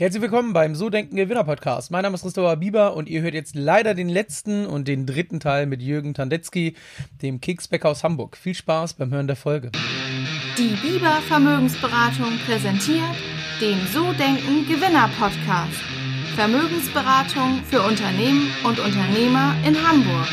Herzlich willkommen beim So Denken Gewinner Podcast. Mein Name ist Christopher Bieber und ihr hört jetzt leider den letzten und den dritten Teil mit Jürgen Tandetzky, dem Keksbäcker aus Hamburg. Viel Spaß beim Hören der Folge. Die Bieber Vermögensberatung präsentiert den So Denken Gewinner Podcast. Vermögensberatung für Unternehmen und Unternehmer in Hamburg.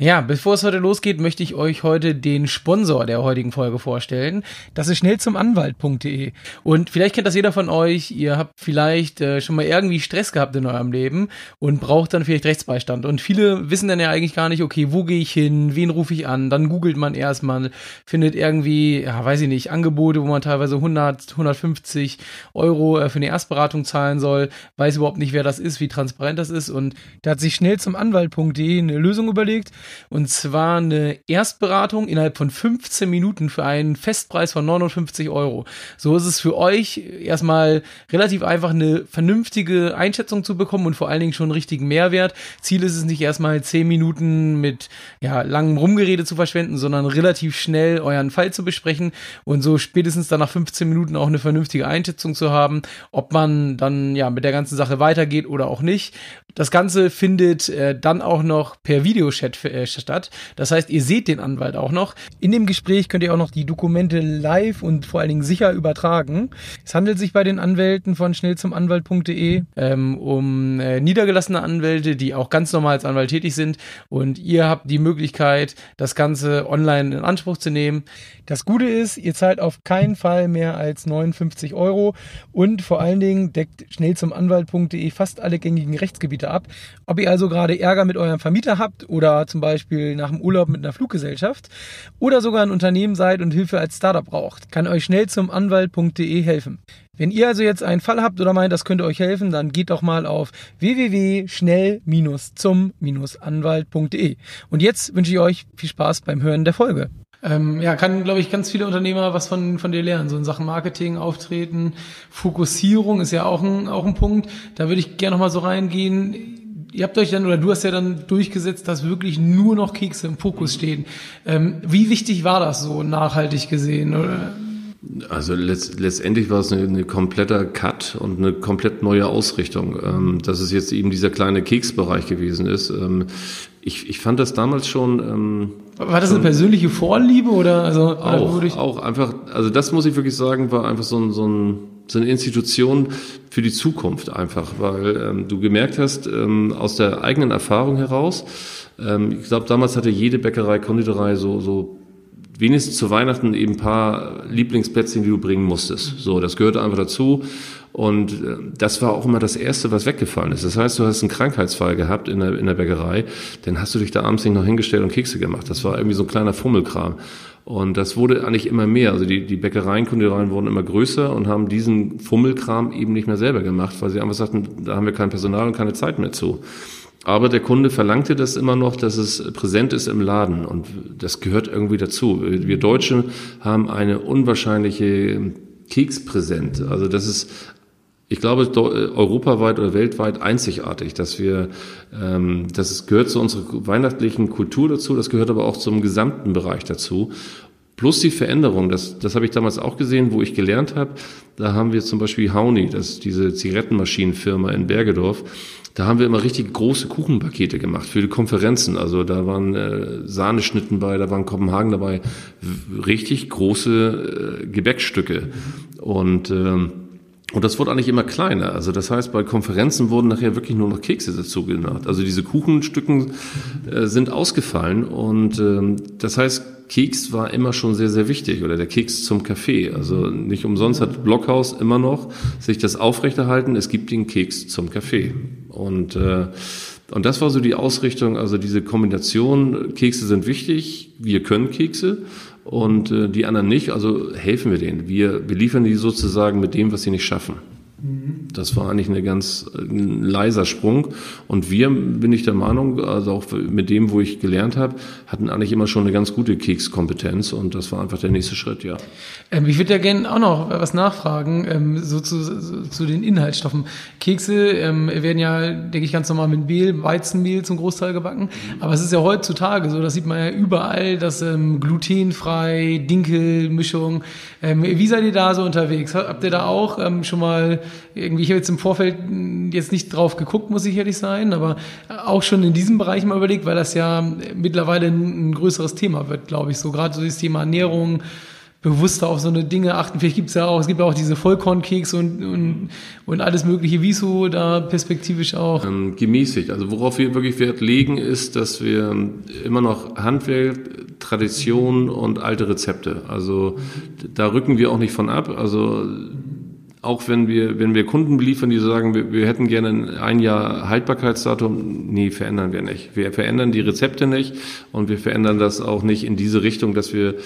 Ja, bevor es heute losgeht, möchte ich euch heute den Sponsor der heutigen Folge vorstellen. Das ist schnell zum Anwalt.de. Und vielleicht kennt das jeder von euch. Ihr habt vielleicht äh, schon mal irgendwie Stress gehabt in eurem Leben und braucht dann vielleicht Rechtsbeistand. Und viele wissen dann ja eigentlich gar nicht, okay, wo gehe ich hin? Wen rufe ich an? Dann googelt man erstmal, findet irgendwie, ja, weiß ich nicht, Angebote, wo man teilweise 100, 150 Euro äh, für eine Erstberatung zahlen soll, weiß überhaupt nicht, wer das ist, wie transparent das ist. Und da hat sich schnell zum Anwalt.de eine Lösung überlegt und zwar eine Erstberatung innerhalb von 15 Minuten für einen Festpreis von 59 Euro. So ist es für euch erstmal relativ einfach, eine vernünftige Einschätzung zu bekommen und vor allen Dingen schon einen richtigen Mehrwert. Ziel ist es nicht erstmal 10 Minuten mit ja, langem Rumgerede zu verschwenden, sondern relativ schnell euren Fall zu besprechen und so spätestens dann nach 15 Minuten auch eine vernünftige Einschätzung zu haben, ob man dann ja mit der ganzen Sache weitergeht oder auch nicht. Das Ganze findet äh, dann auch noch per Videochat äh, statt. Das heißt, ihr seht den Anwalt auch noch. In dem Gespräch könnt ihr auch noch die Dokumente live und vor allen Dingen sicher übertragen. Es handelt sich bei den Anwälten von schnellzumanwalt.de ähm, um äh, niedergelassene Anwälte, die auch ganz normal als Anwalt tätig sind. Und ihr habt die Möglichkeit, das Ganze online in Anspruch zu nehmen. Das Gute ist, ihr zahlt auf keinen Fall mehr als 59 Euro und vor allen Dingen deckt schnellzumanwalt.de fast alle gängigen Rechtsgebiete ab. Ob ihr also gerade Ärger mit eurem Vermieter habt oder zum Beispiel Beispiel nach dem Urlaub mit einer Fluggesellschaft oder sogar ein Unternehmen seid und Hilfe als Startup braucht, kann euch schnell zum Anwalt.de helfen. Wenn ihr also jetzt einen Fall habt oder meint, das könnte euch helfen, dann geht doch mal auf www.schnell-zum-anwalt.de. Und jetzt wünsche ich euch viel Spaß beim Hören der Folge. Ähm, ja, kann, glaube ich, ganz viele Unternehmer was von, von dir lernen. So in Sachen Marketing, Auftreten, Fokussierung ist ja auch ein, auch ein Punkt. Da würde ich gerne noch mal so reingehen ihr habt euch dann, oder du hast ja dann durchgesetzt, dass wirklich nur noch Kekse im Fokus stehen. Ähm, wie wichtig war das so nachhaltig gesehen? Oder? Also letzt, letztendlich war es ein eine kompletter Cut und eine komplett neue Ausrichtung. Ähm, dass es jetzt eben dieser kleine Keksbereich gewesen ist. Ähm, ich, ich fand das damals schon. Ähm, war das eine persönliche Vorliebe oder also auch, oder auch einfach? Also das muss ich wirklich sagen, war einfach so ein, so ein so eine Institution für die Zukunft einfach, weil ähm, du gemerkt hast, ähm, aus der eigenen Erfahrung heraus, ähm, ich glaube, damals hatte jede Bäckerei, Konditorei so, so wenigstens zu Weihnachten eben ein paar Lieblingsplätzchen, die du bringen musstest. So, das gehörte einfach dazu. Und äh, das war auch immer das Erste, was weggefallen ist. Das heißt, du hast einen Krankheitsfall gehabt in der, in der Bäckerei, dann hast du dich da abends nicht noch hingestellt und Kekse gemacht. Das war irgendwie so ein kleiner Fummelkram. Und das wurde eigentlich immer mehr. Also die, die Bäckereien, Konditorien wurden immer größer und haben diesen Fummelkram eben nicht mehr selber gemacht, weil sie einfach sagten, da haben wir kein Personal und keine Zeit mehr zu. Aber der Kunde verlangte das immer noch, dass es präsent ist im Laden. Und das gehört irgendwie dazu. Wir Deutsche haben eine unwahrscheinliche Kekspräsent. Also das ist ich glaube, äh, europaweit oder weltweit einzigartig, dass wir, ähm, das gehört zu unserer weihnachtlichen Kultur dazu, das gehört aber auch zum gesamten Bereich dazu. Plus die Veränderung, das, das habe ich damals auch gesehen, wo ich gelernt habe. Da haben wir zum Beispiel Hauni, das ist diese Zigarettenmaschinenfirma in Bergedorf. Da haben wir immer richtig große Kuchenpakete gemacht für die Konferenzen. Also da waren äh, Sahneschnitten bei, da waren Kopenhagen dabei, richtig große äh, Gebäckstücke. Und ähm, und das wurde eigentlich immer kleiner. Also das heißt, bei Konferenzen wurden nachher wirklich nur noch Kekse dazu genannt. Also diese Kuchenstücken äh, sind ausgefallen. Und ähm, das heißt, Keks war immer schon sehr, sehr wichtig. Oder der Keks zum Kaffee. Also nicht umsonst hat Blockhaus immer noch sich das aufrechterhalten. Es gibt den Keks zum Kaffee. Und äh, und das war so die Ausrichtung, also diese Kombination, Kekse sind wichtig, wir können Kekse und äh, die anderen nicht, also helfen wir denen. Wir, wir liefern die sozusagen mit dem, was sie nicht schaffen. Mhm. Das war eigentlich eine ganz ein leiser Sprung. Und wir, bin ich der Meinung, also auch mit dem, wo ich gelernt habe, hatten eigentlich immer schon eine ganz gute Kekskompetenz und das war einfach der nächste Schritt, ja. Ähm, ich würde ja gerne auch noch was nachfragen, ähm, so zu, so zu den Inhaltsstoffen. Kekse ähm, werden ja, denke ich, ganz normal mit Mehl, Weizenmehl zum Großteil gebacken. Aber es ist ja heutzutage so, das sieht man ja überall, dass ähm, glutenfrei, Dinkelmischung. Ähm, wie seid ihr da so unterwegs? Habt ihr da auch ähm, schon mal irgendwie, ich habe jetzt im Vorfeld jetzt nicht drauf geguckt, muss ich ehrlich sein, aber auch schon in diesem Bereich mal überlegt, weil das ja mittlerweile ein, größeres Thema wird, glaube ich. So gerade so das Thema Ernährung, bewusster auf so eine Dinge achten. Vielleicht gibt's ja auch, es gibt ja auch diese Vollkornkeks und, und, und alles mögliche. Wieso da perspektivisch auch? Ähm, gemäßigt. Also worauf wir wirklich Wert legen, ist, dass wir immer noch Handwerk, Tradition und alte Rezepte. Also da rücken wir auch nicht von ab. Also auch wenn wir, wenn wir Kunden beliefern, die sagen, wir, wir hätten gerne ein Jahr Haltbarkeitsdatum, nee, verändern wir nicht. Wir verändern die Rezepte nicht und wir verändern das auch nicht in diese Richtung, dass wir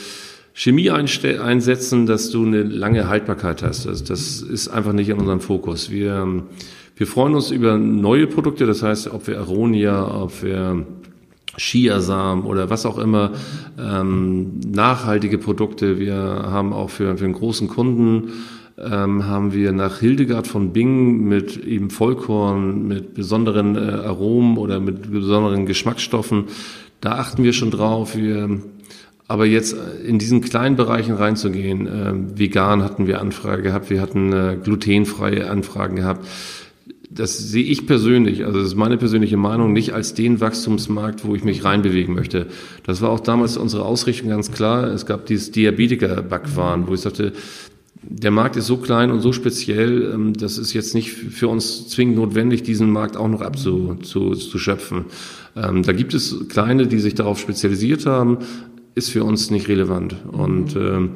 Chemie einsetzen, dass du eine lange Haltbarkeit hast. Das, das ist einfach nicht in unserem Fokus. Wir, wir freuen uns über neue Produkte, das heißt, ob wir Aronia, ob wir Chiasamen oder was auch immer, ähm, nachhaltige Produkte. Wir haben auch für, für einen großen Kunden ähm, haben wir nach Hildegard von Bingen mit eben Vollkorn, mit besonderen äh, Aromen oder mit besonderen Geschmacksstoffen. Da achten wir schon drauf. Wir aber jetzt in diesen kleinen Bereichen reinzugehen, äh, vegan hatten wir Anfrage gehabt, wir hatten äh, glutenfreie Anfragen gehabt. Das sehe ich persönlich, also das ist meine persönliche Meinung, nicht als den Wachstumsmarkt, wo ich mich reinbewegen möchte. Das war auch damals unsere Ausrichtung ganz klar. Es gab dieses Diabetiker-Backwaren, wo ich sagte, der Markt ist so klein und so speziell, ähm, das ist jetzt nicht für uns zwingend notwendig, diesen Markt auch noch abzuschöpfen. Ähm, da gibt es kleine, die sich darauf spezialisiert haben, ist für uns nicht relevant. Und äh,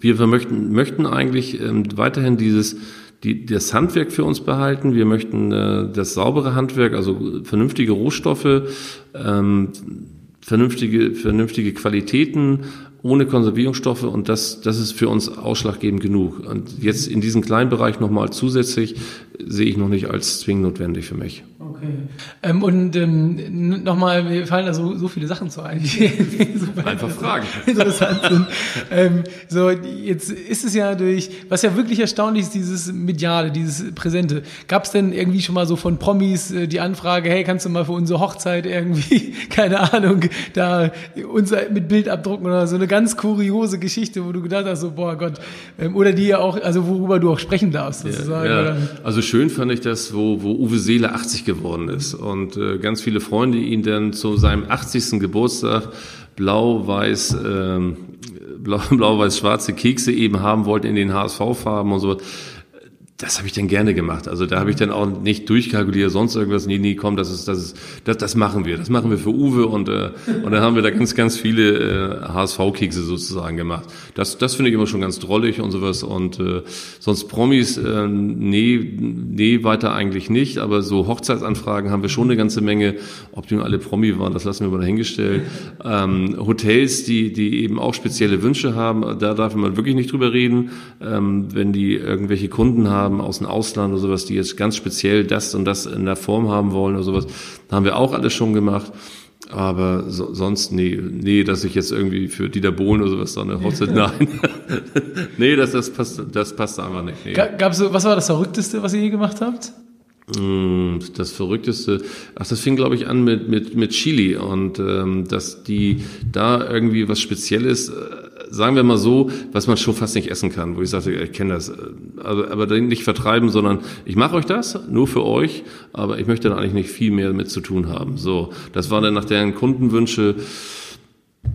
wir möchten, möchten eigentlich weiterhin dieses die, das Handwerk für uns behalten. Wir möchten äh, das saubere Handwerk, also vernünftige Rohstoffe, ähm, vernünftige, vernünftige Qualitäten, ohne Konservierungsstoffe und das, das ist für uns ausschlaggebend genug. Und jetzt in diesem kleinen Bereich nochmal zusätzlich sehe ich noch nicht als zwingend notwendig für mich. Okay. Ähm, und ähm, nochmal, mir fallen da so, so viele Sachen zu ein. so Einfach Fragen. Interessant sind. ähm, so, jetzt ist es ja durch, was ja wirklich erstaunlich ist, dieses Mediale, dieses Präsente. Gab es denn irgendwie schon mal so von Promis äh, die Anfrage, hey, kannst du mal für unsere Hochzeit irgendwie, keine Ahnung, da uns mit Bild abdrucken oder so eine ganz kuriose Geschichte, wo du gedacht hast, so, boah Gott, ähm, oder die ja auch, also worüber du auch sprechen darfst, sozusagen. Ja, ja. Also schön fand ich das, wo, wo Uwe Seele 80 geworden ist und äh, ganz viele Freunde ihn dann zu seinem 80. Geburtstag blau-weiß, ähm, blau-weiß-schwarze Kekse eben haben wollten in den HSV-Farben und so das habe ich dann gerne gemacht. Also da habe ich dann auch nicht durchkalkuliert, sonst irgendwas. Nee, nee, komm, das ist, das ist, das, das machen wir. Das machen wir für Uwe und äh, und dann haben wir da ganz, ganz viele äh, HSV-Kekse sozusagen gemacht. Das, das finde ich immer schon ganz drollig und sowas. Und äh, sonst Promis, äh, nee, nee, weiter eigentlich nicht. Aber so Hochzeitsanfragen haben wir schon eine ganze Menge. Ob die nun alle Promi waren, das lassen wir mal dahingestellt. Ähm, Hotels, die, die eben auch spezielle Wünsche haben, da darf man wirklich nicht drüber reden. Ähm, wenn die irgendwelche Kunden haben haben aus dem Ausland oder sowas, die jetzt ganz speziell das und das in der Form haben wollen oder sowas, haben wir auch alles schon gemacht. Aber so, sonst, nee, nee, dass ich jetzt irgendwie für Dieter Bohlen oder sowas da eine Hochzeit, nein. nee, das, das passt, das passt einfach nicht. Nee. Gab's so, was war das Verrückteste, was ihr je gemacht habt? Mm, das Verrückteste, ach, das fing, glaube ich, an mit, mit, mit Chili und ähm, dass die da irgendwie was Spezielles, äh, sagen wir mal so, was man schon fast nicht essen kann, wo ich sagte, ich kenne das, also, aber nicht vertreiben, sondern ich mache euch das, nur für euch, aber ich möchte da eigentlich nicht viel mehr mit zu tun haben. So, das war dann nach deren Kundenwünsche,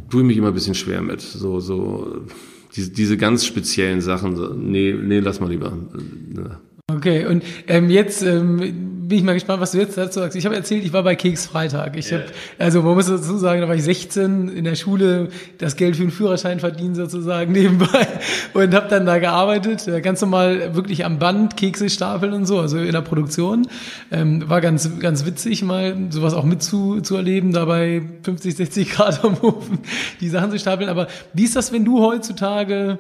tue ich mich immer ein bisschen schwer mit. So, so diese, diese ganz speziellen Sachen, nee, nee, lass mal lieber. Okay, und ähm, jetzt ähm, bin ich mal gespannt, was du jetzt dazu sagst. Ich habe erzählt, ich war bei Keks Freitag. Ich yeah. habe, also man muss dazu sagen, da war ich 16 in der Schule, das Geld für den Führerschein verdienen sozusagen nebenbei und habe dann da gearbeitet, äh, ganz normal wirklich am Band Kekse stapeln und so, also in der Produktion. Ähm, war ganz ganz witzig mal sowas auch mitzuerleben, dabei 50, 60 Grad am Ofen die Sachen zu stapeln. Aber wie ist das, wenn du heutzutage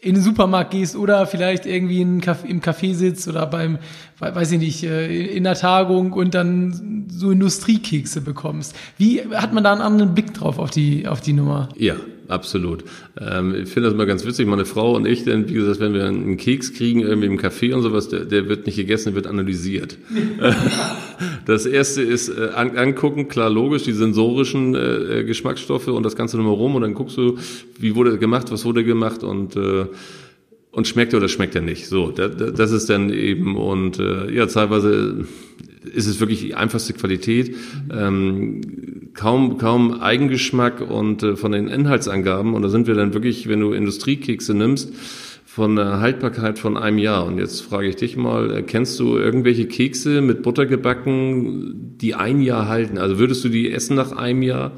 in den Supermarkt gehst oder vielleicht irgendwie im Café sitzt oder beim, weiß ich nicht, äh, in der Tagung und dann so Industriekekse bekommst. Wie hat man da einen anderen Blick drauf auf die, auf die Nummer? Ja, absolut. Ähm, ich finde das immer ganz witzig. Meine Frau und ich, denn, wie gesagt, wenn wir einen Keks kriegen, irgendwie im Café und sowas, der, der wird nicht gegessen, der wird analysiert. das erste ist äh, an, angucken, klar, logisch, die sensorischen äh, Geschmacksstoffe und das Ganze nochmal rum und dann guckst du, wie wurde gemacht, was wurde gemacht und äh, und schmeckt er oder schmeckt er nicht. So, das ist dann eben und äh, ja, teilweise ist es wirklich die einfachste Qualität, ähm, kaum kaum Eigengeschmack und äh, von den Inhaltsangaben und da sind wir dann wirklich, wenn du Industriekekse nimmst, von der Haltbarkeit von einem Jahr. Und jetzt frage ich dich mal, äh, kennst du irgendwelche Kekse mit Butter gebacken, die ein Jahr halten? Also würdest du die essen nach einem Jahr?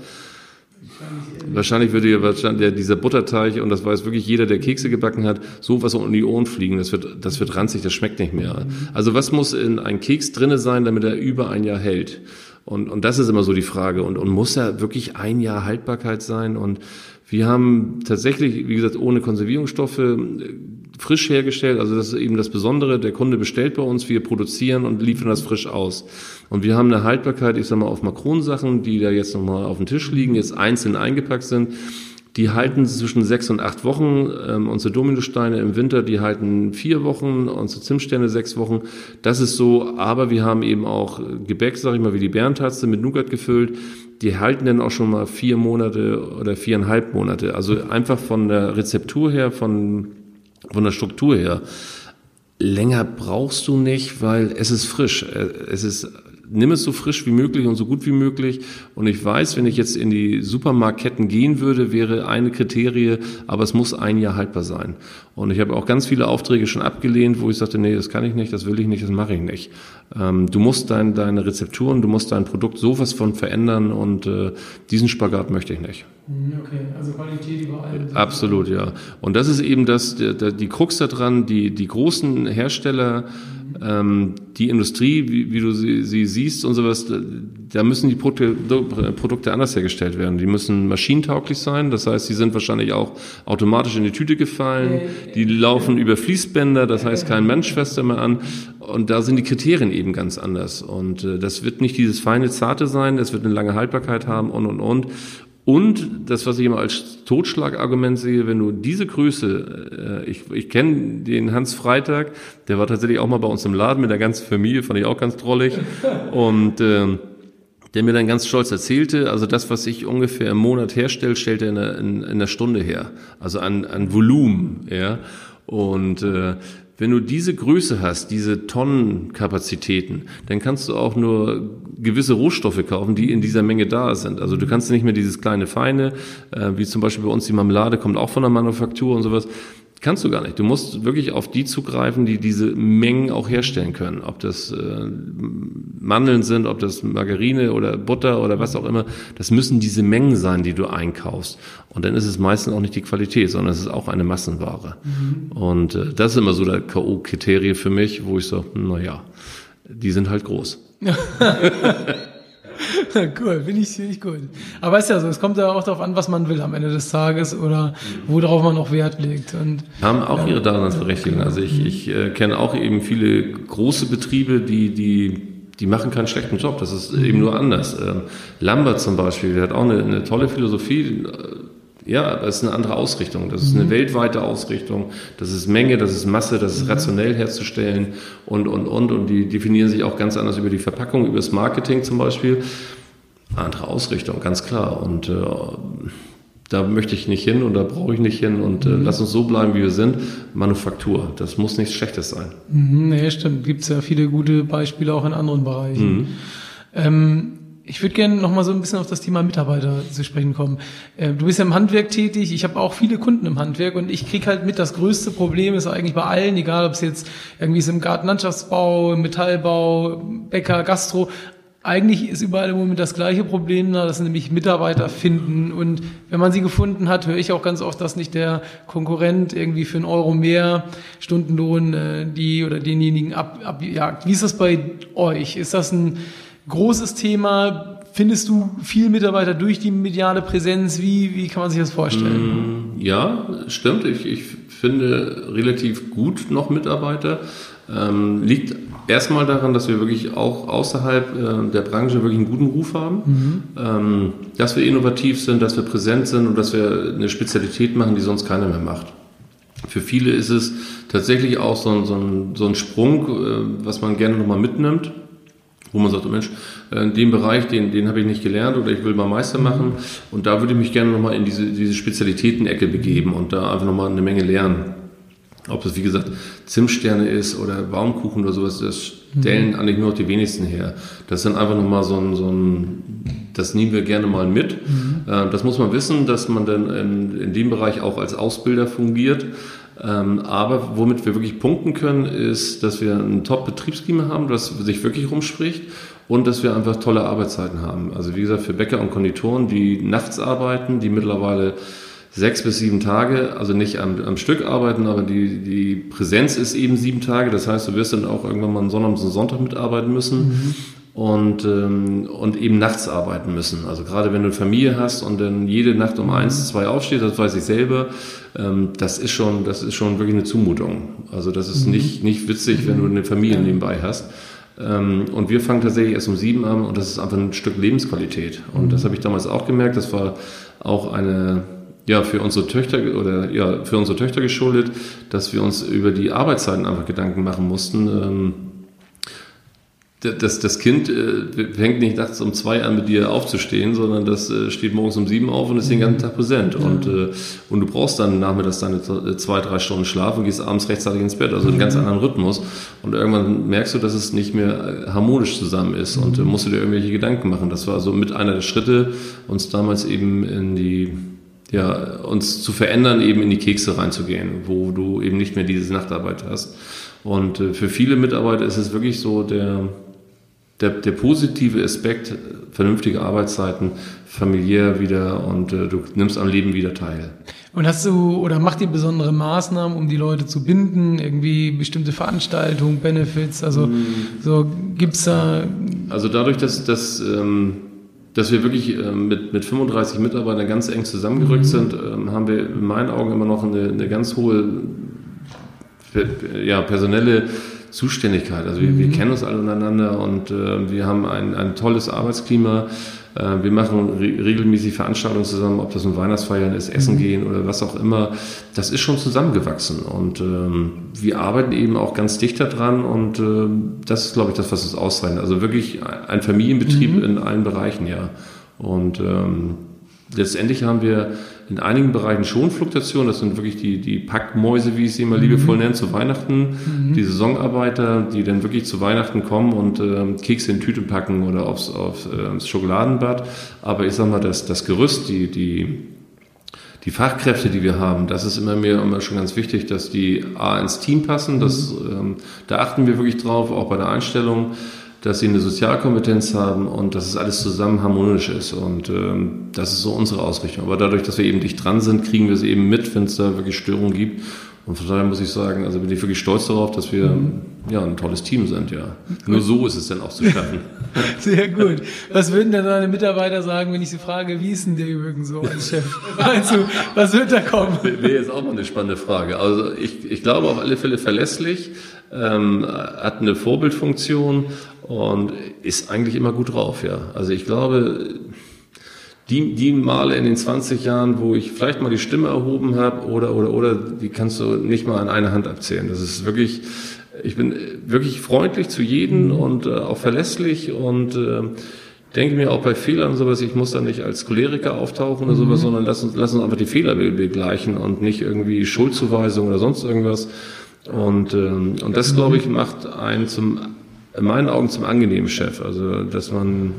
Wahrscheinlich würde ja wahrscheinlich dieser Butterteig, und das weiß wirklich jeder, der Kekse gebacken hat, so was um die Ohren fliegen, das wird, das wird ranzig, das schmeckt nicht mehr. Also was muss in ein Keks drinne sein, damit er über ein Jahr hält? Und, und das ist immer so die Frage. Und, und muss er wirklich ein Jahr Haltbarkeit sein? Und wir haben tatsächlich, wie gesagt, ohne Konservierungsstoffe äh, frisch hergestellt. Also das ist eben das Besondere. Der Kunde bestellt bei uns, wir produzieren und liefern das frisch aus. Und wir haben eine Haltbarkeit, ich sag mal, auf Makronsachen, die da jetzt nochmal auf dem Tisch liegen, jetzt einzeln eingepackt sind. Die halten zwischen sechs und acht Wochen. Ähm, unsere Dominosteine im Winter, die halten vier Wochen. Unsere Zimtsterne sechs Wochen. Das ist so. Aber wir haben eben auch Gebäck, sag ich mal, wie die Bärentatze mit Nougat gefüllt die halten dann auch schon mal vier Monate oder viereinhalb Monate. Also einfach von der Rezeptur her, von, von der Struktur her. Länger brauchst du nicht, weil es ist frisch. Es ist nimm es so frisch wie möglich und so gut wie möglich. Und ich weiß, wenn ich jetzt in die Supermarktketten gehen würde, wäre eine Kriterie, aber es muss ein Jahr haltbar sein. Und ich habe auch ganz viele Aufträge schon abgelehnt, wo ich sagte, nee, das kann ich nicht, das will ich nicht, das mache ich nicht. Ähm, du musst dein, deine Rezepturen, du musst dein Produkt sowas von verändern und äh, diesen Spagat möchte ich nicht. Mhm, okay, also Qualität überall. Absolut, ja. Und das ist eben das, der, die Krux daran, die, die großen Hersteller, ähm, die Industrie, wie, wie du sie, sie siehst und sowas, da müssen die Produkte, Produkte anders hergestellt werden. Die müssen maschinentauglich sein, das heißt, sie sind wahrscheinlich auch automatisch in die Tüte gefallen, die laufen über Fließbänder, das heißt, kein Mensch fässt mehr an. Und da sind die Kriterien eben ganz anders. Und äh, das wird nicht dieses feine, zarte sein, es wird eine lange Haltbarkeit haben und, und, und. Und das, was ich immer als Totschlagargument sehe, wenn du diese Größe, äh, ich, ich kenne den Hans Freitag, der war tatsächlich auch mal bei uns im Laden mit der ganzen Familie, fand ich auch ganz drollig. Und äh, der mir dann ganz stolz erzählte, also das, was ich ungefähr im Monat herstelle, stellt er in einer, in, in einer Stunde her. Also an, an Volumen, ja. Und äh, wenn du diese Größe hast, diese Tonnenkapazitäten, dann kannst du auch nur gewisse Rohstoffe kaufen, die in dieser Menge da sind. Also du kannst nicht mehr dieses kleine Feine, äh, wie zum Beispiel bei uns die Marmelade kommt auch von der Manufaktur und sowas. Kannst du gar nicht. Du musst wirklich auf die zugreifen, die diese Mengen auch herstellen können. Ob das äh, Mandeln sind, ob das Margarine oder Butter oder was auch immer. Das müssen diese Mengen sein, die du einkaufst. Und dann ist es meistens auch nicht die Qualität, sondern es ist auch eine Massenware. Mhm. Und äh, das ist immer so der K.O.-Kriterie für mich, wo ich so, na ja, die sind halt groß. cool, finde ich ziemlich gut. Aber ist ja so, es kommt ja auch darauf an, was man will am Ende des Tages oder worauf man auch Wert legt. Und, Haben auch ja, ihre Daseinsberechtigung. Also ich, ich äh, kenne auch eben viele große Betriebe, die, die die machen keinen schlechten Job. Das ist eben nur anders. Ähm, Lambert zum Beispiel, der hat auch eine, eine tolle Philosophie. Ja, das ist eine andere Ausrichtung. Das ist eine mhm. weltweite Ausrichtung. Das ist Menge, das ist Masse, das ist mhm. rationell herzustellen und, und, und. Und die definieren sich auch ganz anders über die Verpackung, über das Marketing zum Beispiel. Andere Ausrichtung, ganz klar. Und äh, da möchte ich nicht hin und da brauche ich nicht hin und äh, mhm. lass uns so bleiben, wie wir sind. Manufaktur, das muss nichts Schlechtes sein. Mhm, nee, stimmt. Gibt es ja viele gute Beispiele auch in anderen Bereichen. Mhm. Ähm, ich würde gerne noch mal so ein bisschen auf das Thema Mitarbeiter zu sprechen kommen. Äh, du bist ja im Handwerk tätig, ich habe auch viele Kunden im Handwerk und ich krieg halt mit, das größte Problem ist eigentlich bei allen, egal ob es jetzt irgendwie ist im Gartenlandschaftsbau, im Metallbau, Bäcker, Gastro, eigentlich ist überall im Moment das gleiche Problem da, dass nämlich Mitarbeiter finden. Und wenn man sie gefunden hat, höre ich auch ganz oft, dass nicht der Konkurrent irgendwie für einen Euro mehr Stundenlohn äh, die oder denjenigen ab, abjagt. Wie ist das bei euch? Ist das ein großes Thema? Findest du viel Mitarbeiter durch die mediale Präsenz? Wie, wie kann man sich das vorstellen? ja, stimmt. Ich, ich finde relativ gut noch Mitarbeiter. Ähm, liegt erstmal daran, dass wir wirklich auch außerhalb äh, der Branche wirklich einen guten Ruf haben, mhm. ähm, dass wir innovativ sind, dass wir präsent sind und dass wir eine Spezialität machen, die sonst keiner mehr macht. Für viele ist es tatsächlich auch so ein, so ein, so ein Sprung, äh, was man gerne nochmal mitnimmt wo man sagt, oh Mensch, äh, in dem Bereich, den, den habe ich nicht gelernt oder ich will mal Meister machen und da würde ich mich gerne nochmal in diese, diese Spezialitäten-Ecke begeben und da einfach nochmal eine Menge lernen. Ob das, wie gesagt, Zimtsterne ist oder Baumkuchen oder sowas, das stellen mhm. eigentlich nur noch die wenigsten her. Das sind einfach nochmal so ein, so ein, das nehmen wir gerne mal mit. Mhm. Äh, das muss man wissen, dass man dann in, in dem Bereich auch als Ausbilder fungiert. Ähm, aber womit wir wirklich punkten können, ist, dass wir ein Top-Betriebsklima haben, das sich wirklich rumspricht und dass wir einfach tolle Arbeitszeiten haben. Also wie gesagt, für Bäcker und Konditoren, die nachts arbeiten, die mittlerweile sechs bis sieben Tage, also nicht am, am Stück arbeiten, aber die, die Präsenz ist eben sieben Tage. Das heißt, du wirst dann auch irgendwann mal einen Sonntag mitarbeiten müssen. Mhm und, ähm, und eben nachts arbeiten müssen. Also gerade wenn du eine Familie hast und dann jede Nacht um eins, zwei aufstehst, das weiß ich selber, ähm, das ist schon, das ist schon wirklich eine Zumutung. Also das ist mhm. nicht, nicht witzig, wenn du eine Familie nebenbei hast. Ähm, und wir fangen tatsächlich erst um sieben an und das ist einfach ein Stück Lebensqualität. Und mhm. das habe ich damals auch gemerkt. Das war auch eine, ja, für unsere Töchter oder ja, für unsere Töchter geschuldet, dass wir uns über die Arbeitszeiten einfach Gedanken machen mussten. Ähm, das, das Kind äh, fängt nicht nachts um zwei an, mit dir aufzustehen, sondern das äh, steht morgens um sieben auf und ist den ganzen Tag präsent. Ja. Und, äh, und du brauchst dann nachmittags deine äh, zwei, drei Stunden Schlaf und gehst abends rechtzeitig ins Bett, also einen ganz anderen Rhythmus. Und irgendwann merkst du, dass es nicht mehr äh, harmonisch zusammen ist und äh, musst du dir irgendwelche Gedanken machen. Das war so mit einer der Schritte, uns damals eben in die ja, uns zu verändern, eben in die Kekse reinzugehen, wo du eben nicht mehr diese Nachtarbeit hast. Und äh, für viele Mitarbeiter ist es wirklich so der, der, der positive Aspekt, vernünftige Arbeitszeiten, familiär wieder und äh, du nimmst am Leben wieder teil. Und hast du oder macht ihr besondere Maßnahmen, um die Leute zu binden? Irgendwie bestimmte Veranstaltungen, Benefits? Also mm. so gibt's da. Also dadurch, dass, dass, ähm, dass wir wirklich äh, mit, mit 35 Mitarbeitern ganz eng zusammengerückt mhm. sind, äh, haben wir in meinen Augen immer noch eine, eine ganz hohe ja, personelle Zuständigkeit. Also wir, mhm. wir kennen uns alle untereinander und äh, wir haben ein, ein tolles Arbeitsklima. Äh, wir machen re regelmäßig Veranstaltungen zusammen, ob das ein Weihnachtsfeiern ist, Essen mhm. gehen oder was auch immer. Das ist schon zusammengewachsen und ähm, wir arbeiten eben auch ganz dicht daran und äh, das ist, glaube ich, das, was es auszeichnet. Also wirklich ein Familienbetrieb mhm. in allen Bereichen, ja. Und ähm, letztendlich haben wir in einigen Bereichen schon Fluktuation. Das sind wirklich die, die Packmäuse, wie ich sie immer mhm. liebevoll nenne, zu Weihnachten. Mhm. Die Saisonarbeiter, die dann wirklich zu Weihnachten kommen und äh, Kekse in Tüte packen oder aufs, aufs, äh, aufs Schokoladenbad. Aber ich sag mal, das, das Gerüst, die, die, die Fachkräfte, die wir haben, das ist immer mehr immer schon ganz wichtig, dass die A ins Team passen. Das, mhm. ähm, da achten wir wirklich drauf, auch bei der Einstellung dass sie eine Sozialkompetenz haben und dass es alles zusammen harmonisch ist. Und ähm, das ist so unsere Ausrichtung. Aber dadurch, dass wir eben dicht dran sind, kriegen wir es eben mit, wenn es da wirklich Störungen gibt. Und von daher muss ich sagen, also bin ich wirklich stolz darauf, dass wir mhm. ja ein tolles Team sind, ja. Nur so ist es dann auch zu schaffen. Sehr gut. Was würden denn deine Mitarbeiter sagen, wenn ich sie frage, wie ist denn der übrigens so als Chef? Meinst du, was wird da kommen? Wäre jetzt auch mal eine spannende Frage. Also ich, ich glaube auf alle Fälle verlässlich, ähm, hat eine Vorbildfunktion und ist eigentlich immer gut drauf, ja. Also ich glaube, die, die Male in den 20 Jahren, wo ich vielleicht mal die Stimme erhoben habe oder, oder, oder, die kannst du nicht mal an einer Hand abzählen. Das ist wirklich, ich bin wirklich freundlich zu jedem mhm. und äh, auch verlässlich und äh, denke mir auch bei Fehlern sowas, ich muss da nicht als Choleriker auftauchen oder sowas, mhm. sondern lass uns, lass uns einfach die Fehler begleichen und nicht irgendwie Schuldzuweisung oder sonst irgendwas. Und, ähm, und das, glaube ich, macht einen zum, in meinen Augen zum angenehmen Chef. Also, dass man,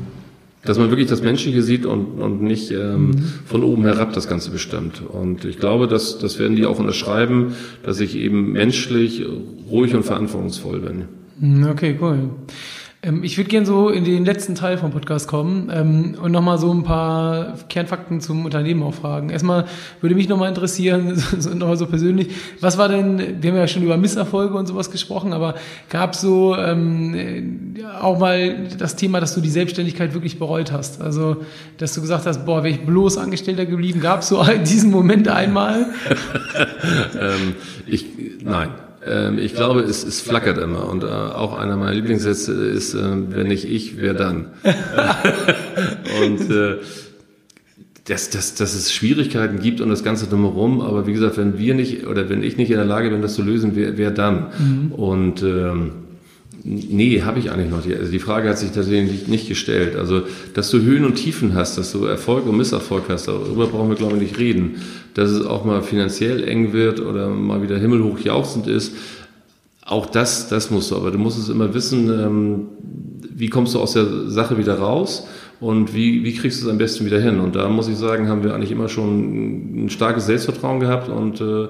dass man wirklich das Menschliche sieht und, und nicht ähm, mhm. von oben herab das Ganze bestimmt. Und ich glaube, dass, das werden die auch unterschreiben, dass ich eben menschlich ruhig und verantwortungsvoll bin. Okay, cool. Ähm, ich würde gerne so in den letzten Teil vom Podcast kommen ähm, und nochmal so ein paar Kernfakten zum Unternehmen auch fragen. Erstmal würde mich nochmal interessieren, so, nochmal so persönlich, was war denn, wir haben ja schon über Misserfolge und sowas gesprochen, aber gab es so ähm, auch mal das Thema, dass du die Selbstständigkeit wirklich bereut hast? Also, dass du gesagt hast, boah, wäre ich bloß Angestellter geblieben? Gab es so diesen Moment einmal? ähm, ich, nein. Ähm, ich glaube, es, es flackert immer. Und äh, auch einer meiner Lieblingssätze ist, äh, wenn nicht ich, wer dann? und äh, dass, dass, dass es Schwierigkeiten gibt und das Ganze drumherum, aber wie gesagt, wenn wir nicht oder wenn ich nicht in der Lage bin, das zu lösen, wer, wer dann? Mhm. Und ähm, Nee, habe ich eigentlich noch. Die, also die Frage hat sich tatsächlich nicht gestellt. Also, dass du Höhen und Tiefen hast, dass du Erfolg und Misserfolg hast, darüber brauchen wir, glaube ich, nicht reden. Dass es auch mal finanziell eng wird oder mal wieder himmelhoch jauchzend ist, auch das, das musst du. Aber du musst es immer wissen, ähm, wie kommst du aus der Sache wieder raus und wie, wie kriegst du es am besten wieder hin. Und da muss ich sagen, haben wir eigentlich immer schon ein starkes Selbstvertrauen gehabt und äh,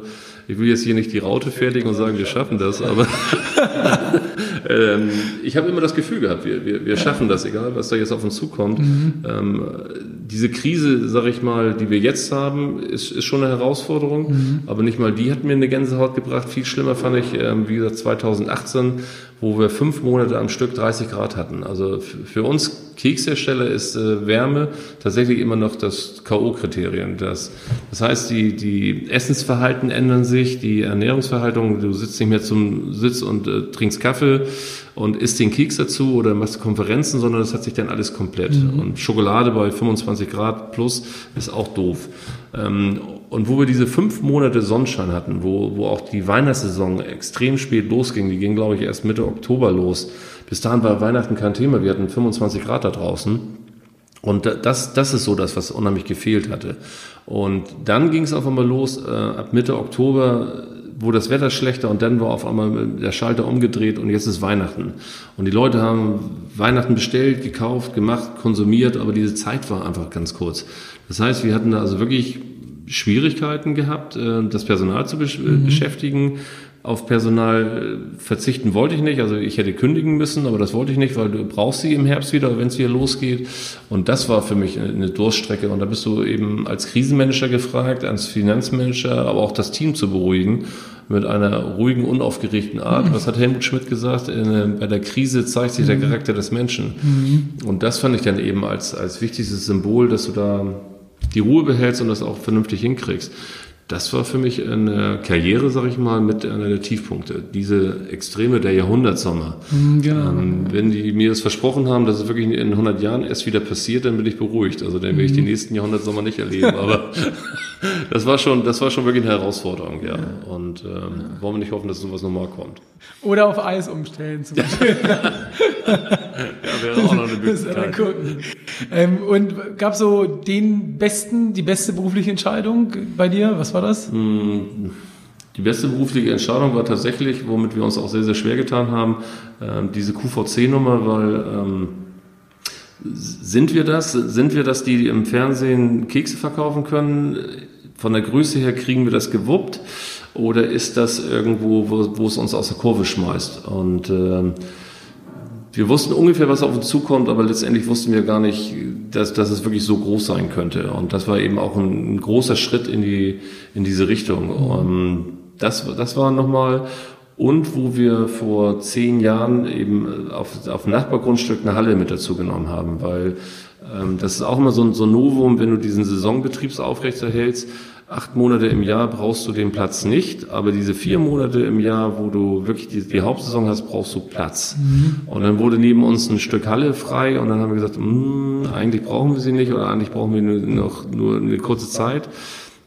ich will jetzt hier nicht die Raute fertigen und sagen, wir schaffen das, aber ähm, ich habe immer das Gefühl gehabt, wir, wir, wir schaffen das, egal was da jetzt auf uns zukommt. Mhm. Ähm, diese Krise, sage ich mal, die wir jetzt haben, ist, ist schon eine Herausforderung, mhm. aber nicht mal die hat mir eine Gänsehaut gebracht. Viel schlimmer fand ich, ähm, wie gesagt, 2018, wo wir fünf Monate am Stück 30 Grad hatten. Also für uns Kekshersteller ist äh, Wärme tatsächlich immer noch das K.O.-Kriterium. Das, das heißt, die, die Essensverhalten ändern sich, die Ernährungsverhaltung, du sitzt nicht mehr zum Sitz und äh, trinkst Kaffee und isst den Keks dazu oder machst Konferenzen, sondern das hat sich dann alles komplett. Mhm. Und Schokolade bei 25 Grad plus ist auch doof. Ähm, und wo wir diese fünf Monate Sonnenschein hatten, wo, wo auch die Weihnachtssaison extrem spät losging, die ging, glaube ich, erst Mitte Oktober los. Bis dahin war Weihnachten kein Thema, wir hatten 25 Grad da draußen. Und das, das ist so das, was unheimlich gefehlt hatte. Und dann ging es auf einmal los, äh, ab Mitte Oktober wurde das Wetter schlechter und dann war auf einmal der Schalter umgedreht und jetzt ist Weihnachten. Und die Leute haben Weihnachten bestellt, gekauft, gemacht, konsumiert, aber diese Zeit war einfach ganz kurz. Das heißt, wir hatten da also wirklich Schwierigkeiten gehabt, äh, das Personal zu mhm. beschäftigen. Auf Personal verzichten wollte ich nicht, also ich hätte kündigen müssen, aber das wollte ich nicht, weil du brauchst sie im Herbst wieder, wenn es wieder losgeht. Und das war für mich eine Durststrecke. Und da bist du eben als Krisenmanager gefragt, als Finanzmanager, aber auch das Team zu beruhigen mit einer ruhigen, unaufgeregten Art. Mhm. Was hat Helmut Schmidt gesagt? Bei der Krise zeigt sich der mhm. Charakter des Menschen. Mhm. Und das fand ich dann eben als, als wichtigstes Symbol, dass du da die Ruhe behältst und das auch vernünftig hinkriegst. Das war für mich eine Karriere, sag ich mal, mit einer der Tiefpunkte. Diese Extreme der Jahrhundertsommer. Mhm, genau. Ähm, wenn die mir das versprochen haben, dass es wirklich in 100 Jahren erst wieder passiert, dann bin ich beruhigt. Also dann will ich die mhm. nächsten Jahrhundertsommer nicht erleben. Aber das war schon, das war schon wirklich eine Herausforderung, ja. Und ähm, wollen wir nicht hoffen, dass sowas nochmal kommt. Oder auf Eis umstellen zum Beispiel. ja, wäre auch Möglichkeit. Ähm, und gab so den besten, die beste berufliche Entscheidung bei dir? Was war das? Hm, die beste berufliche Entscheidung war tatsächlich, womit wir uns auch sehr, sehr schwer getan haben, äh, diese QVC-Nummer, weil ähm, sind wir das? Sind wir das, die im Fernsehen Kekse verkaufen können? Von der Größe her kriegen wir das gewuppt? Oder ist das irgendwo, wo, wo es uns aus der Kurve schmeißt? Und äh, wir wussten ungefähr, was auf uns zukommt, aber letztendlich wussten wir gar nicht, dass, dass es wirklich so groß sein könnte. Und das war eben auch ein, ein großer Schritt in, die, in diese Richtung. Um, das, das war nochmal. Und wo wir vor zehn Jahren eben auf, auf Nachbargrundstück eine Halle mit dazu genommen haben, weil ähm, das ist auch immer so ein, so ein Novum, wenn du diesen Saisonbetriebs aufrechterhältst acht Monate im Jahr brauchst du den Platz nicht, aber diese vier Monate im Jahr, wo du wirklich die, die Hauptsaison hast, brauchst du Platz. Mhm. Und dann wurde neben uns ein Stück Halle frei und dann haben wir gesagt, hm, eigentlich brauchen wir sie nicht oder eigentlich brauchen wir nur, noch nur eine kurze Zeit.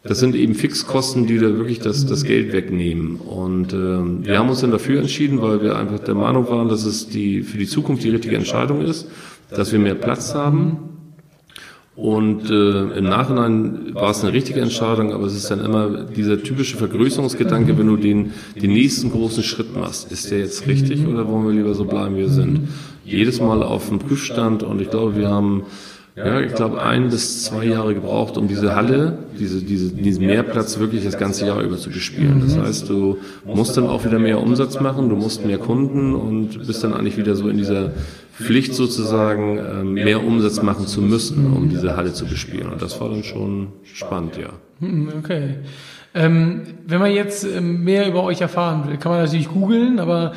Das sind eben Fixkosten, die da wirklich das, das Geld wegnehmen. Und ähm, wir haben uns dann dafür entschieden, weil wir einfach der Meinung waren, dass es die für die Zukunft die richtige Entscheidung ist, dass wir mehr Platz haben und äh, im Nachhinein war es eine richtige Entscheidung, aber es ist dann immer dieser typische Vergrößerungsgedanke, wenn du den, den nächsten großen Schritt machst. Ist der jetzt richtig oder wollen wir lieber so bleiben, wie wir sind? Jedes Mal auf dem Prüfstand und ich glaube, wir haben ja, ich glaube, ein bis zwei Jahre gebraucht, um diese Halle, diese, diese, diesen Mehrplatz wirklich das ganze Jahr über zu bespielen. Das heißt, du musst dann auch wieder mehr Umsatz machen, du musst mehr Kunden und bist dann eigentlich wieder so in dieser Pflicht sozusagen, ähm, mehr Umsatz machen zu müssen, um diese Halle zu bespielen. Und das war dann schon spannend, ja. Hm, okay. Ähm, wenn man jetzt ähm, mehr über euch erfahren will, kann man natürlich googeln, aber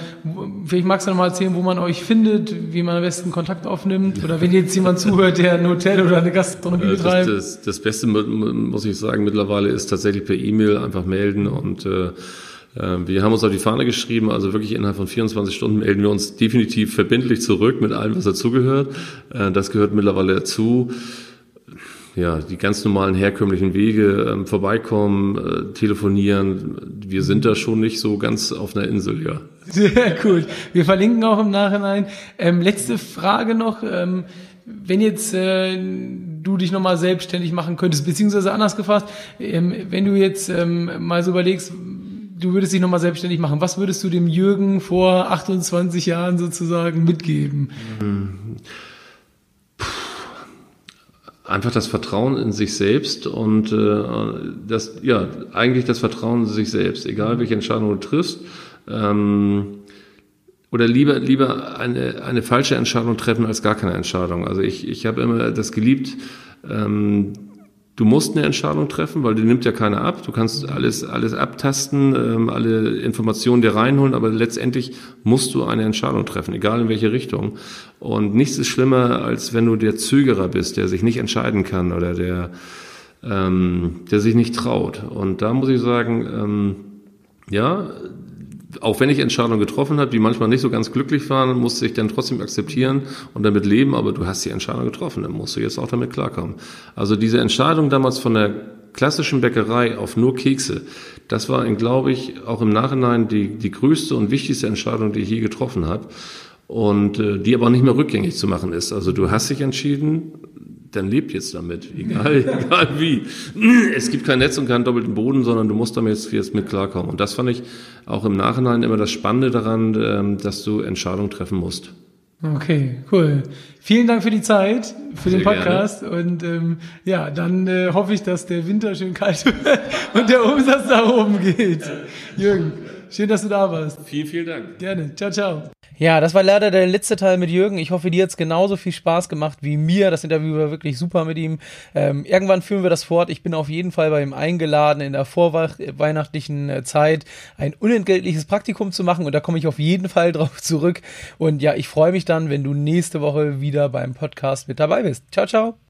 vielleicht magst du noch mal erzählen, wo man euch findet, wie man am besten Kontakt aufnimmt oder wenn jetzt jemand zuhört, der ein Hotel oder eine Gastronomie äh, betreibt. Das, das, das Beste, muss ich sagen, mittlerweile ist tatsächlich per E-Mail einfach melden und äh, äh, wir haben uns auf die Fahne geschrieben, also wirklich innerhalb von 24 Stunden melden wir uns definitiv verbindlich zurück mit allem, was dazugehört. Das gehört mittlerweile dazu ja, die ganz normalen herkömmlichen Wege ähm, vorbeikommen, äh, telefonieren. Wir sind da schon nicht so ganz auf einer Insel, ja. Sehr gut. Wir verlinken auch im Nachhinein. Ähm, letzte Frage noch. Ähm, wenn jetzt äh, du dich nochmal selbstständig machen könntest, beziehungsweise anders gefasst, ähm, wenn du jetzt ähm, mal so überlegst, du würdest dich nochmal selbstständig machen, was würdest du dem Jürgen vor 28 Jahren sozusagen mitgeben? Mhm einfach das Vertrauen in sich selbst und äh, das, ja, eigentlich das Vertrauen in sich selbst, egal welche Entscheidung du triffst. Ähm, oder lieber, lieber eine, eine falsche Entscheidung treffen als gar keine Entscheidung. Also ich, ich habe immer das geliebt, ähm, Du musst eine Entscheidung treffen, weil die nimmt ja keiner ab. Du kannst alles, alles abtasten, ähm, alle Informationen dir reinholen, aber letztendlich musst du eine Entscheidung treffen, egal in welche Richtung. Und nichts ist schlimmer, als wenn du der Zögerer bist, der sich nicht entscheiden kann oder der, ähm, der sich nicht traut. Und da muss ich sagen, ähm, ja, auch wenn ich Entscheidungen getroffen habe, die manchmal nicht so ganz glücklich waren, musste ich dann trotzdem akzeptieren und damit leben, aber du hast die Entscheidung getroffen, dann musst du jetzt auch damit klarkommen. Also diese Entscheidung damals von der klassischen Bäckerei auf nur Kekse, das war, glaube ich, auch im Nachhinein die, die größte und wichtigste Entscheidung, die ich je getroffen habe und äh, die aber nicht mehr rückgängig zu machen ist. Also du hast dich entschieden, dann lebt jetzt damit, egal, egal wie. Es gibt kein Netz und keinen doppelten Boden, sondern du musst damit jetzt, jetzt mit klarkommen. Und das fand ich auch im Nachhinein immer das Spannende daran, ähm, dass du Entscheidungen treffen musst. Okay, cool. Vielen Dank für die Zeit, für Sehr den Podcast. Gerne. Und ähm, ja, dann äh, hoffe ich, dass der Winter schön kalt wird und der Umsatz nach oben geht. Jürgen, schön, dass du da warst. Vielen, vielen Dank. Gerne. Ciao, ciao. Ja, das war leider der letzte Teil mit Jürgen. Ich hoffe, dir hat's genauso viel Spaß gemacht wie mir. Das Interview war wirklich super mit ihm. Ähm, irgendwann führen wir das fort. Ich bin auf jeden Fall bei ihm eingeladen, in der vorweihnachtlichen äh, Zeit ein unentgeltliches Praktikum zu machen. Und da komme ich auf jeden Fall drauf zurück. Und ja, ich freue mich dann, wenn du nächste Woche wieder beim Podcast mit dabei bist. Ciao, ciao.